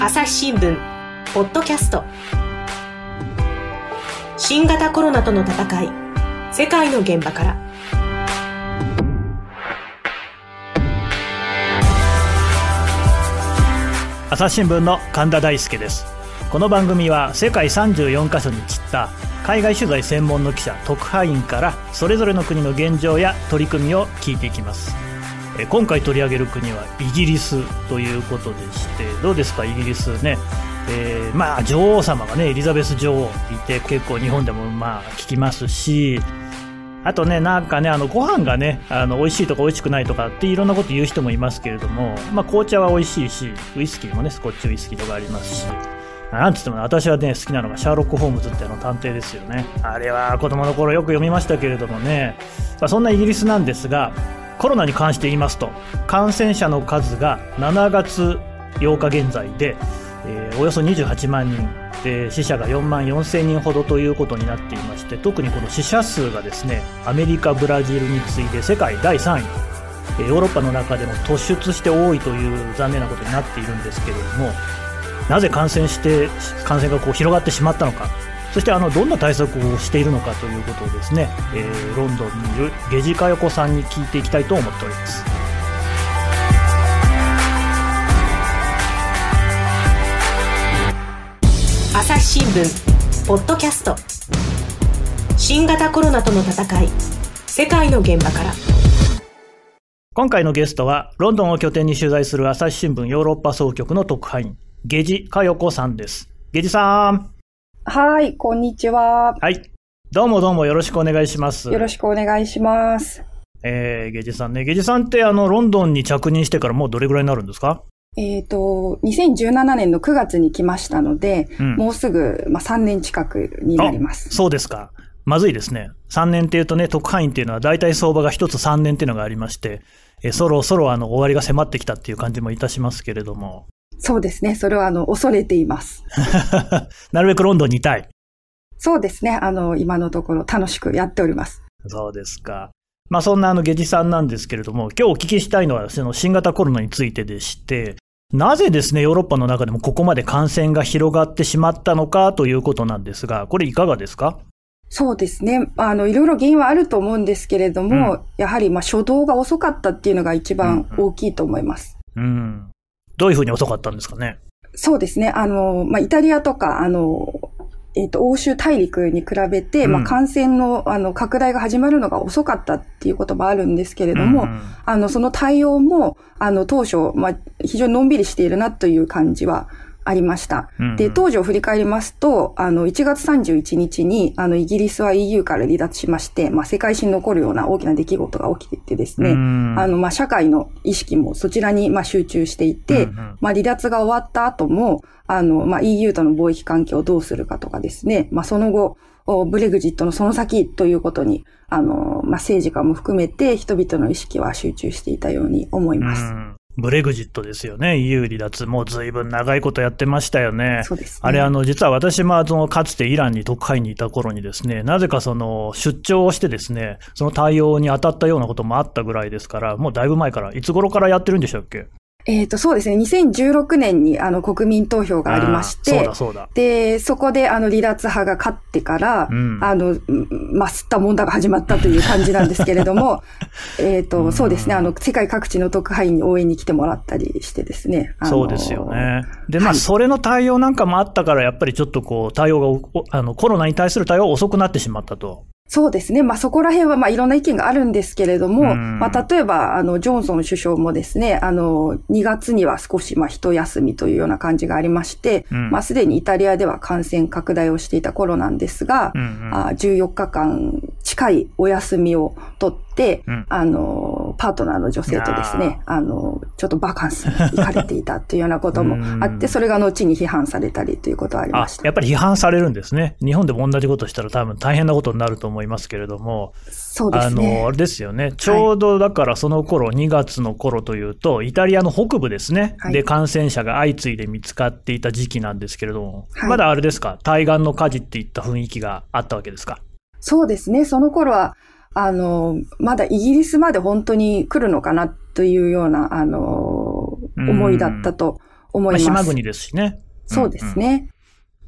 朝日新聞ポッドキャスト。新型コロナとの戦い世界の現場から。朝日新聞の神田大輔です。この番組は世界34カ所に散った海外取材専門の記者特派員からそれぞれの国の現状や取り組みを聞いていきます。今回取り上げる国はイギリスということでしてどうですかイギリスね？えー、まあ女王様がねエリザベス女王いて結構日本でもまあ聞きますしあとね、なんかね、あの、ご飯がね、あの、美味しいとか美味しくないとかっていろんなこと言う人もいますけれども、まあ、紅茶は美味しいし、ウイスキーもね、スコッチウイスキーとかありますし、なんつってもね、私はね、好きなのがシャーロック・ホームズってあの探偵ですよね。あれは子供の頃よく読みましたけれどもね、まあ、そんなイギリスなんですが、コロナに関して言いますと、感染者の数が7月8日現在で、えー、およそ28万人、で死者が4万4千人ほどということになっていまして特にこの死者数がですねアメリカ、ブラジルに次いで世界第3位ヨーロッパの中でも突出して多いという残念なことになっているんですけれどもなぜ感染して感染がこう広がってしまったのかそしてあのどんな対策をしているのかということをですね、えー、ロンドンにいるゲジカヨコさんに聞いていきたいと思っております。朝日新聞ポッドキャスト。新型コロナとの戦い世界の現場から。今回のゲストはロンドンを拠点に取材する朝日新聞ヨーロッパ総局の特派員ゲジカヨコさんです。ゲジさんはいこんにちははいどうもどうもよろしくお願いしますよろしくお願いしますえー、ゲジさんねゲジさんってあのロンドンに着任してからもうどれぐらいになるんですか？えっ、ー、と、2017年の9月に来ましたので、うん、もうすぐ、まあ、3年近くになります。そうですか。まずいですね。3年っていうとね、特派員っていうのは大体相場が1つ3年っていうのがありまして、えそろそろあの終わりが迫ってきたっていう感じもいたしますけれども。そうですね。それはあの、恐れています。なるべくロンドンにいたい。そうですね。あの、今のところ楽しくやっております。そうですか。まあそんなあのゲジさんなんですけれども、今日お聞きしたいのはその新型コロナについてでして、なぜですね、ヨーロッパの中でもここまで感染が広がってしまったのかということなんですが、これいかがですか？そうですね。あの、いろいろ原因はあると思うんですけれども、うん、やはり、まあ、初動が遅かったっていうのが一番大きいと思います。うん、うん、どういうふうに遅かったんですかね？そうですね。あの、まあ、イタリアとか、あの、えっ、ー、と、欧州大陸に比べて、うん、まあ、感染の、あの、拡大が始まるのが遅かったっていうこともあるんですけれども、うん、あの、その対応も、あの、当初、まあ、非常にのんびりしているなという感じはありました。うんうん、で、当時を振り返りますと、あの、1月31日に、あの、イギリスは EU から離脱しまして、まあ、世界史に残るような大きな出来事が起きていてですね、あの、まあ、社会の意識もそちらに、まあ、集中していて、うんうん、まあ、離脱が終わった後も、あの、まあ、EU との貿易関係をどうするかとかですね、まあ、その後、ブレグジットのその先ということに、あの、まあ、政治家も含めて人々の意識は集中していたように思います。ブレグジットですよね。EU 離脱。もう随分長いことやってましたよね。そうです、ね、あれ、あの、実は私も、その、かつてイランに特派員にいた頃にですね、なぜかその、出張をしてですね、その対応に当たったようなこともあったぐらいですから、もうだいぶ前から、いつ頃からやってるんでしたっけ？えっ、ー、と、そうですね。2016年にあの国民投票がありまして、そうだそうだ。で、そこであの離脱派が勝ってから、うん、あの、まあ、吸った問題が始まったという感じなんですけれども、えっと、そうですね。あの、世界各地の特派員に応援に来てもらったりしてですね。そうですよね。で、まあ、それの対応なんかもあったから、やっぱりちょっとこう、対応が、あの、コロナに対する対応が遅くなってしまったと。そうですね。まあ、そこら辺は、まあ、いろんな意見があるんですけれども、まあ、例えば、あの、ジョンソン首相もですね、あの、2月には少し、まあ、一休みというような感じがありまして、うん、まあ、すでにイタリアでは感染拡大をしていた頃なんですが、うんうん、あ14日間近いお休みを取って、うん、あの、パートナーの女性とですね、あの、ちょっとバカンスに行かれていたというようなこともあって、それが後に批判されたりということはありました。やっぱり批判されるんですね。日本でも同じことしたら多分大変なことになると思いますけれども、そうですね。あの、あれですよね。ちょうどだからその頃、はい、2月の頃というと、イタリアの北部ですね、はい、で感染者が相次いで見つかっていた時期なんですけれども、はい、まだあれですか、対岸の火事っていった雰囲気があったわけですか？そうですね。その頃は、あの、まだイギリスまで本当に来るのかなというような、あの、思いだったと思います。まあ、島国ですしね。そうですね。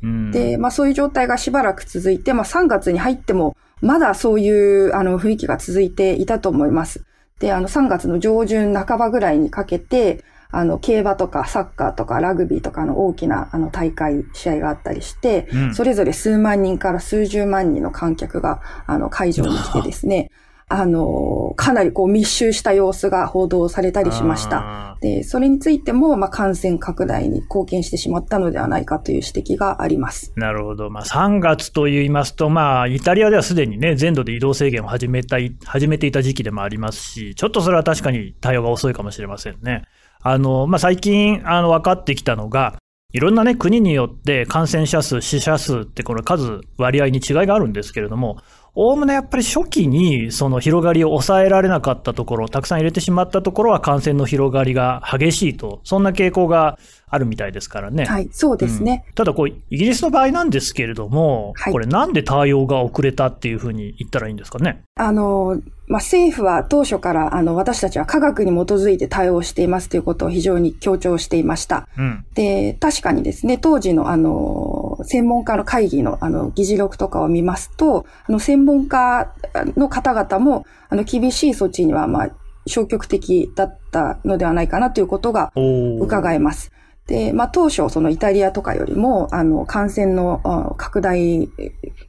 うんうん、で、まあそういう状態がしばらく続いて、まあ3月に入っても、まだそういうあの雰囲気が続いていたと思います。で、あの3月の上旬半ばぐらいにかけて、あの、競馬とかサッカーとかラグビーとかの大きなあの大会、試合があったりして、うん、それぞれ数万人から数十万人の観客が、あの、会場に来てですね、あの、かなりこう密集した様子が報道されたりしました。で、それについても、まあ、感染拡大に貢献してしまったのではないかという指摘があります。なるほど。まあ、3月と言いますと、まあ、イタリアではすでにね、全土で移動制限を始めたい、始めていた時期でもありますし、ちょっとそれは確かに対応が遅いかもしれませんね。あの、まあ、最近、あの、分かってきたのが、いろんなね、国によって感染者数、死者数ってこの数、割合に違いがあるんですけれども、おおむねやっぱり初期にその広がりを抑えられなかったところ、たくさん入れてしまったところは感染の広がりが激しいと、そんな傾向があるみたいですからね。はい、そうですね。うん、ただこう、イギリスの場合なんですけれども、はい、これなんで対応が遅れたっていうふうに言ったらいいんですかね？あの、まあ、政府は当初からあの私たちは科学に基づいて対応していますということを非常に強調していました。うん、で、確かにですね、当時のあの、専門家の会議のあの議事録とかを見ますと、あの専門家の方々もあの厳しい措置にはまあ消極的だったのではないかなということが伺えます。で、まあ当初そのイタリアとかよりも、あの、感染の拡大、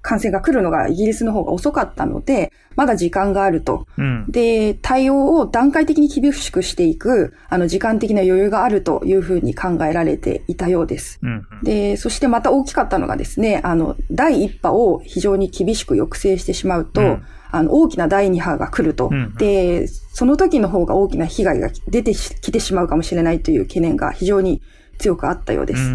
感染が来るのがイギリスの方が遅かったので、まだ時間があると。うん、で、対応を段階的に厳しくしていく、あの、時間的な余裕があるというふうに考えられていたようです。うん、で、そしてまた大きかったのがですね、あの、第一波を非常に厳しく抑制してしまうと、うん。あの、大きな第二波が来ると、うん、で、その時の方が大きな被害が出てきてしまうかもしれないという懸念が非常に強くあったようです。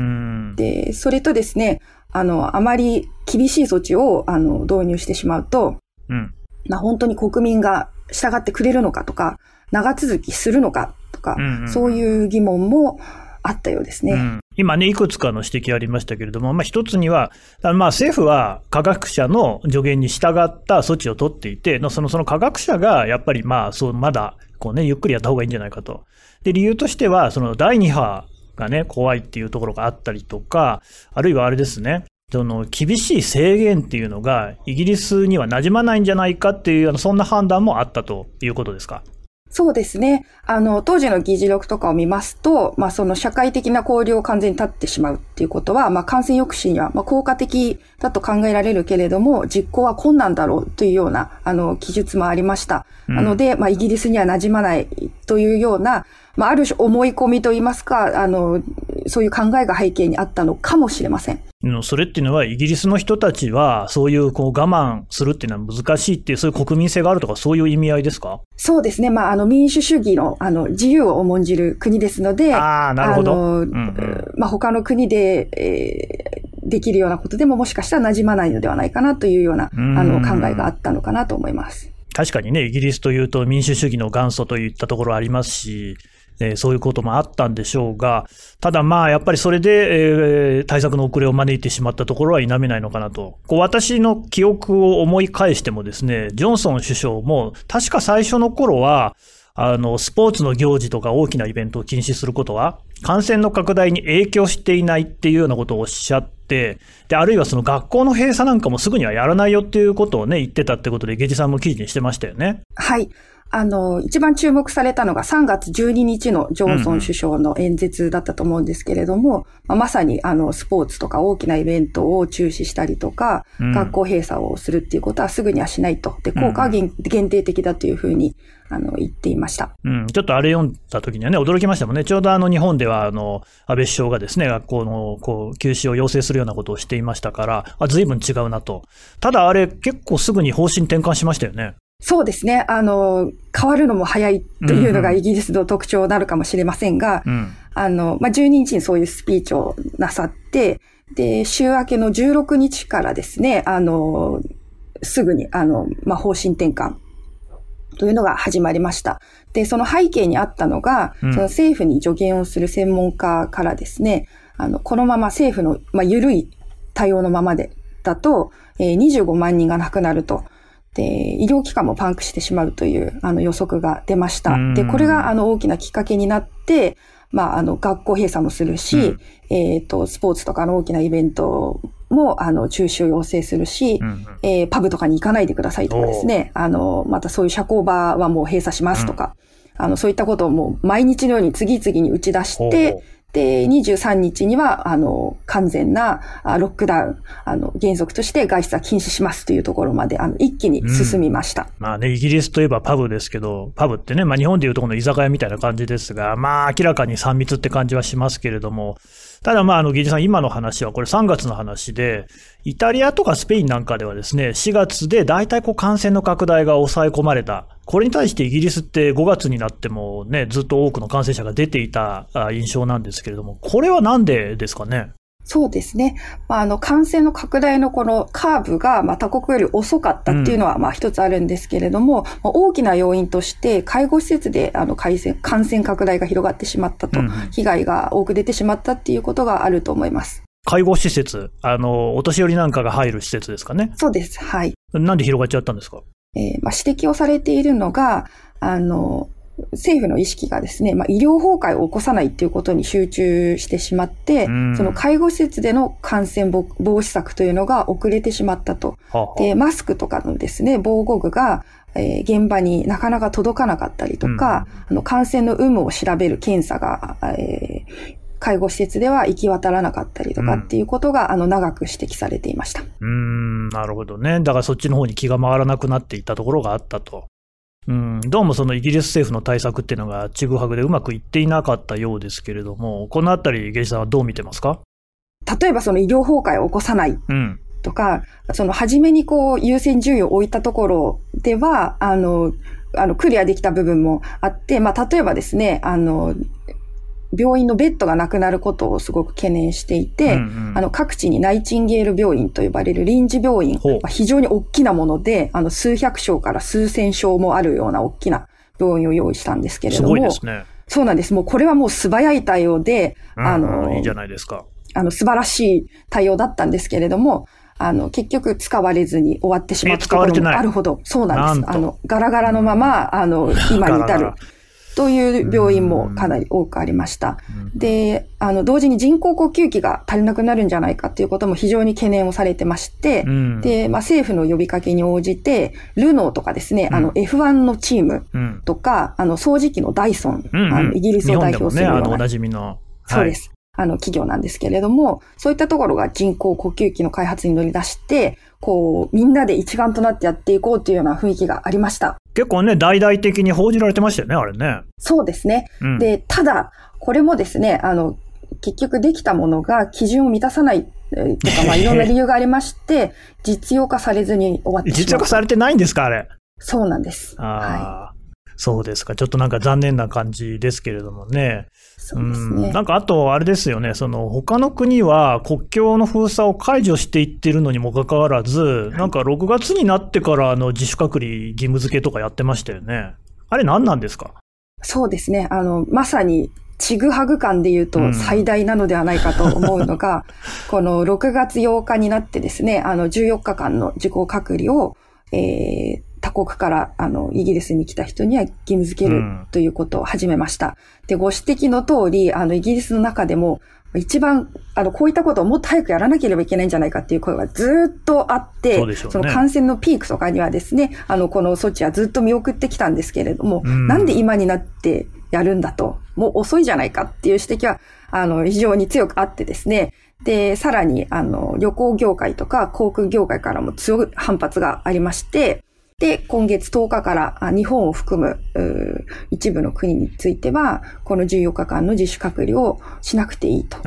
で、それとですね、あの、あまり厳しい措置を、あの、導入してしまうと、うん、まあ本当に国民が従ってくれるのかとか、長続きするのかとか、うんうん、そういう疑問もあったようですね。うん、今ね、いくつかの指摘ありましたけれども、まあ一つには、まあ政府は科学者の助言に従った措置を取っていて、そのその科学者がやっぱりまあそう、まだこうね、ゆっくりやった方がいいんじゃないかと。で、理由としては、その第2波がね、怖いっていうところがあったりとか、あるいはあれですね、その厳しい制限っていうのがイギリスには馴染まないんじゃないかっていう、あのそんな判断もあったということですか？そうですね。あの、当時の議事録とかを見ますと、まあ、その社会的な交流を完全に立ってしまうっていうことは、まあ、感染抑止には、まあ、効果的だと考えられるけれども、実行は困難だろうというような、あの、記述もありました。うん、なので、まあ、イギリスには馴染まないというような、まあ、ある種思い込みといいますか、あの、そういう考えが背景にあったのかもしれません。それっていうのは、イギリスの人たちは、そういうこう我慢するっていうのは難しいっていう、そういう国民性があるとか、そういう意味合いですか？そうですね。まあ、あの、民主主義の、あの、自由を重んじる国ですので、ああ、なるほど。あの、うんうん、まあ、他の国で、えー、できるようなことでももしかしたら馴染まないのではないかなというような、あの、考えがあったのかなと思います。確かにね、イギリスというと民主主義の元祖といったところありますし、えー、そういうこともあったんでしょうが、ただまあ、やっぱりそれで、えー、対策の遅れを招いてしまったところは否めないのかなと。こう、私の記憶を思い返してもですね、ジョンソン首相も、確か最初の頃は、あの、スポーツの行事とか大きなイベントを禁止することは、感染の拡大に影響していないっていうようなことをおっしゃって、で、あるいはその学校の閉鎖なんかもすぐにはやらないよっていうことをね、言ってたってことで、ゲジさんも記事にしてましたよね。はい。あの、一番注目されたのが3月12日のジョンソン首相の演説だったと思うんですけれども、うんまさにあの、スポーツとか大きなイベントを中止したりとか、うん、学校閉鎖をするっていうことはすぐにはしないと。で、効果は限定的だというふうに、あの、言っていました。うん、ちょっとあれ読んだ時にはね、驚きましたもんね。ちょうどあの、日本ではあの、安倍首相がですね、学校の、こう、休止を要請するようなことをしていましたから、あ、随分違うなと。ただあれ、結構すぐに方針転換しましたよね。そうですね。あの、変わるのも早いというのがイギリスの特徴なるかもしれませんが、うん、あの、まあ、12日にそういうスピーチをなさって、で、週明けの16日からですね、あの、すぐに、あの、まあ、方針転換というのが始まりました。で、その背景にあったのが、うん、その政府に助言をする専門家からですね、あの、このまま政府の、まあ、緩い対応のままで、だと、えー、25万人が亡くなると。で、医療機関もパンクしてしまうというあの予測が出ました。で、これがあの大きなきっかけになって、まあ、あの、学校閉鎖もするし、うん、えっ、ー、と、スポーツとかの大きなイベントも、あの、中止を要請するし、うんうん、えー、パブとかに行かないでくださいとかですね、あの、またそういう社交場はもう閉鎖しますとか、うん、あの、そういったことをもう毎日のように次々に打ち出して、で、23日には、あの、完全なロックダウン、あの、原則として外出は禁止しますというところまで、あの、一気に進みました。うん、まあね、イギリスといえばパブですけど、パブってね、まあ日本でいうとこの居酒屋みたいな感じですが、まあ明らかに3密って感じはしますけれども、ただまあ、あの、議事さん、今の話はこれ3月の話で、イタリアとかスペインなんかではですね、4月で大体こう感染の拡大が抑え込まれた。これに対してイギリスって5月になってもね、ずっと多くの感染者が出ていた印象なんですけれども、これはなんでですかね？そうですね。まあ、あの、感染の拡大のこのカーブが、まあ、他国より遅かったっていうのは、まあ、一つあるんですけれども、まあ、大きな要因として、介護施設で、あの、感染、感染拡大が広がってしまったと、被害が多く出てしまったっていうことがあると思います。介護施設、あの、お年寄りなんかが入る施設ですかね？そうです。はい。なんで広がっちゃったんですか？えー、まあ、指摘をされているのが、あの、政府の意識がですね、まあ、医療崩壊を起こさないっていうことに集中してしまって、その介護施設での感染防止策というのが遅れてしまったと。はで、マスクとかのですね、防護具が、えー、現場になかなか届かなかったりとか、うん、あの感染の有無を調べる検査が、えー、介護施設では行き渡らなかったりとかっていうことが、うん、あの、長く指摘されていました。うん、なるほどね。だからそっちの方に気が回らなくなっていたところがあったと。うん、どうもそのイギリス政府の対策っていうのがちぐはぐでうまくいっていなかったようですけれども、このあたり、ゲイさんはどう見てますか？例えばその医療崩壊を起こさないとか、うん、その初めにこう優先順位を置いたところでは、あの、あの、クリアできた部分もあって、まあ、例えばですね、あの、病院のベッドがなくなることをすごく懸念していて、うんうん、あの各地にナイチンゲール病院と呼ばれる臨時病院、非常に大きなもので、あの数百床から数千床もあるような大きな病院を用意したんですけれども。すごいですね。そうなんです。もうこれはもう素早い対応で、うん、あの、いいじゃないですか。あの、素晴らしい対応だったんですけれども、あの、結局使われずに終わってしまったところもあるほど、そうなんです。あの、ガラガラのまま、あの、今に至る。という病院もかなり多くありました。で、あの、同時に人工呼吸器が足りなくなるんじゃないかということも非常に懸念をされてまして、で、まあ、政府の呼びかけに応じて、ルノーとかですね、あの、F1 のチームとか、あの、掃除機のダイソン、あの、イギリスを代表するような。ね、おなじみの。そうです。あの、企業なんですけれども、そういったところが人工呼吸器の開発に乗り出して、こう、みんなで一丸となってやっていこうというような雰囲気がありました。結構ね、大々的に報じられてましたよね、あれね。そうですね。うん、で、ただ、これもですね、あの、結局できたものが基準を満たさないとか、まあいろんな理由がありまして、実用化されずに終わってしま実用化されてないんですか、あれ。そうなんです。はい。そうですか。ちょっとなんか残念な感じですけれどもね。そうですね。なんかあと、あれですよね。その、他の国は国境の封鎖を解除していってるのにもかかわらず、なんか6月になってからの自主隔離義務付けとかやってましたよね。あれ何なんですか？そうですね。あの、まさに、ちぐはぐ感で言うと最大なのではないかと思うのが、うん、この6月8日になってですね、あの14日間の自己隔離を、えー、他国から、あの、イギリスに来た人には義務付けるということを始めました。うん、で、ご指摘の通り、あの、イギリスの中でも、一番、あの、こういったことをもっと早くやらなければいけないんじゃないかっていう声がずっとあって、そ、ね、その感染のピークとかにはですね、あの、この措置はずっと見送ってきたんですけれども、うん、なんで今になってやるんだと、もう遅いじゃないかっていう指摘は、あの、非常に強くあってですね、で、さらに、あの、旅行業界とか航空業界からも強い反発がありまして、で、今月10日から日本を含む一部の国については、この14日間の自主隔離をしなくていいと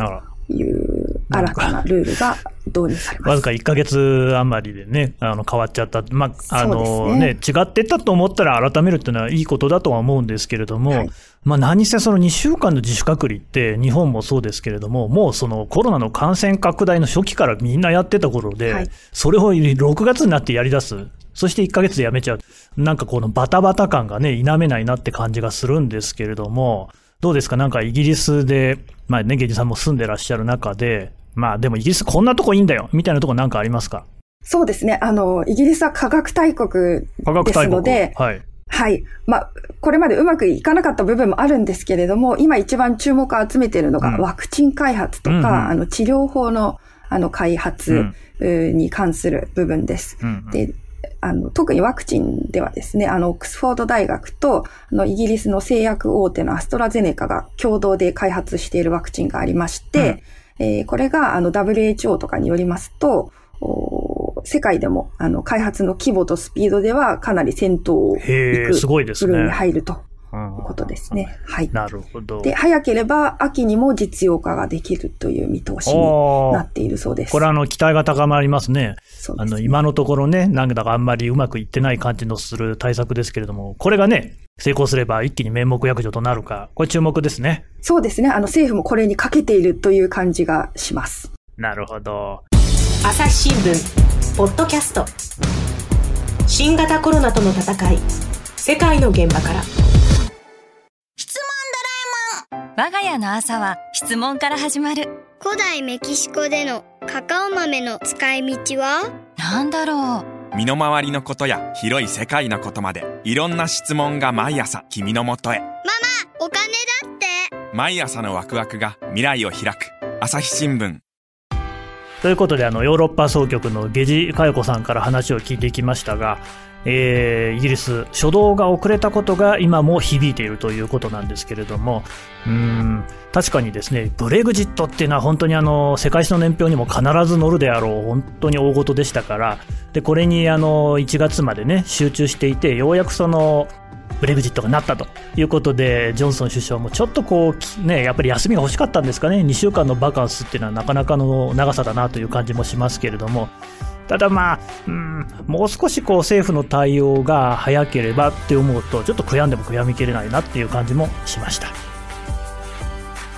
いう新たなルールが導入されます。わずか1ヶ月余りでね、あの変わっちゃった。まあ、あのね、ね、違ってたと思ったら改めるっていうのはいいことだとは思うんですけれども、はい、まあ何せその2週間の自主隔離って日本もそうですけれども、もうそのコロナの感染拡大の初期からみんなやってた頃で、はい、それを6月になってやり出す。そして1ヶ月で辞めちゃう。なんかこのバタバタ感がね、否めないなって感じがするんですけれども、どうですか？なんかイギリスで、まあね、ゲジさんも住んでらっしゃる中で、まあでもイギリスこんなとこいいんだよ、みたいなとこなんかありますか？そうですね。あの、イギリスは科学大国ですので、はい、はい。まあ、これまでうまくいかなかった部分もあるんですけれども、今一番注目を集めているのが、ワクチン開発とか、うんうん、あの、治療法の、あの、開発に関する部分です。うんうん、で、あの、特にワクチンではですね、あの、オックスフォード大学と、あの、イギリスの製薬大手のアストラゼネカが共同で開発しているワクチンがありまして、うん、えー、これが、あの、WHO とかによりますと、世界でも、あの、開発の規模とスピードではかなり先頭を行くすごいですね。に入ると。いうことですね。はい。なるほど。で、早ければ秋にも実用化ができるという見通しになっているそうです。これあの、期待が高まりますね。そうです、ね、あの、今のところね、なんだかあんまりうまくいってない感じのする対策ですけれども、これがね、成功すれば一気に面目躍如となるか、これ注目ですね。そうですね。あの、政府もこれにかけているという感じがします。なるほど。朝日新聞ポッドキャスト新型コロナとの戦い世界の現場から我が家の朝は質問から始まる。古代メキシコでのカカオ豆の使い道は？何だろう。身の回りのことや広い世界のことまでいろんな質問が毎朝君のもとへ。ママお金だって。毎朝のワクワクが未来を開く。朝日新聞ということで、あの、ヨーロッパ総局の下地佳代子さんから話を聞いてきましたが、えー、イギリス、初動が遅れたことが今も響いているということなんですけれども、うん、確かにですね、ブレグジットっていうのは本当にあの、世界史の年表にも必ず載るであろう、本当に大事でしたから、で、これにあの、1月までね、集中していて、ようやくその、ブレグジットがなったということで、ジョンソン首相もちょっとこう、ね、やっぱり休みが欲しかったんですかね、2週間のバカンスっていうのはなかなかの長さだなという感じもしますけれども、ただまあ、うん、もう少しこう政府の対応が早ければって思うと、ちょっと悔やんでも悔やみきれないなっていう感じもしました。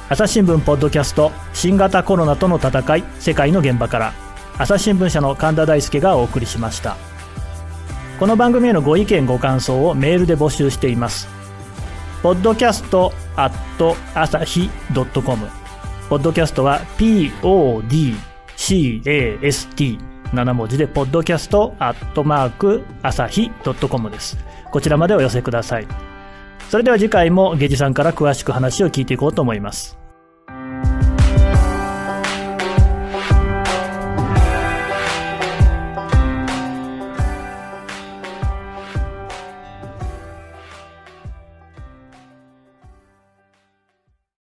朝日新聞ポッドキャスト、新型コロナとの戦い、世界の現場から、朝日新聞社の神田大輔がお送りしました。この番組へのご意見ご感想をメールで募集しています。podcast at 朝日 .com ポッドキャストは podcast7 文字でポッドキャストアットマーク朝日 .com です。こちらまでお寄せください。それでは次回もゲジさんから詳しく話を聞いていこうと思います。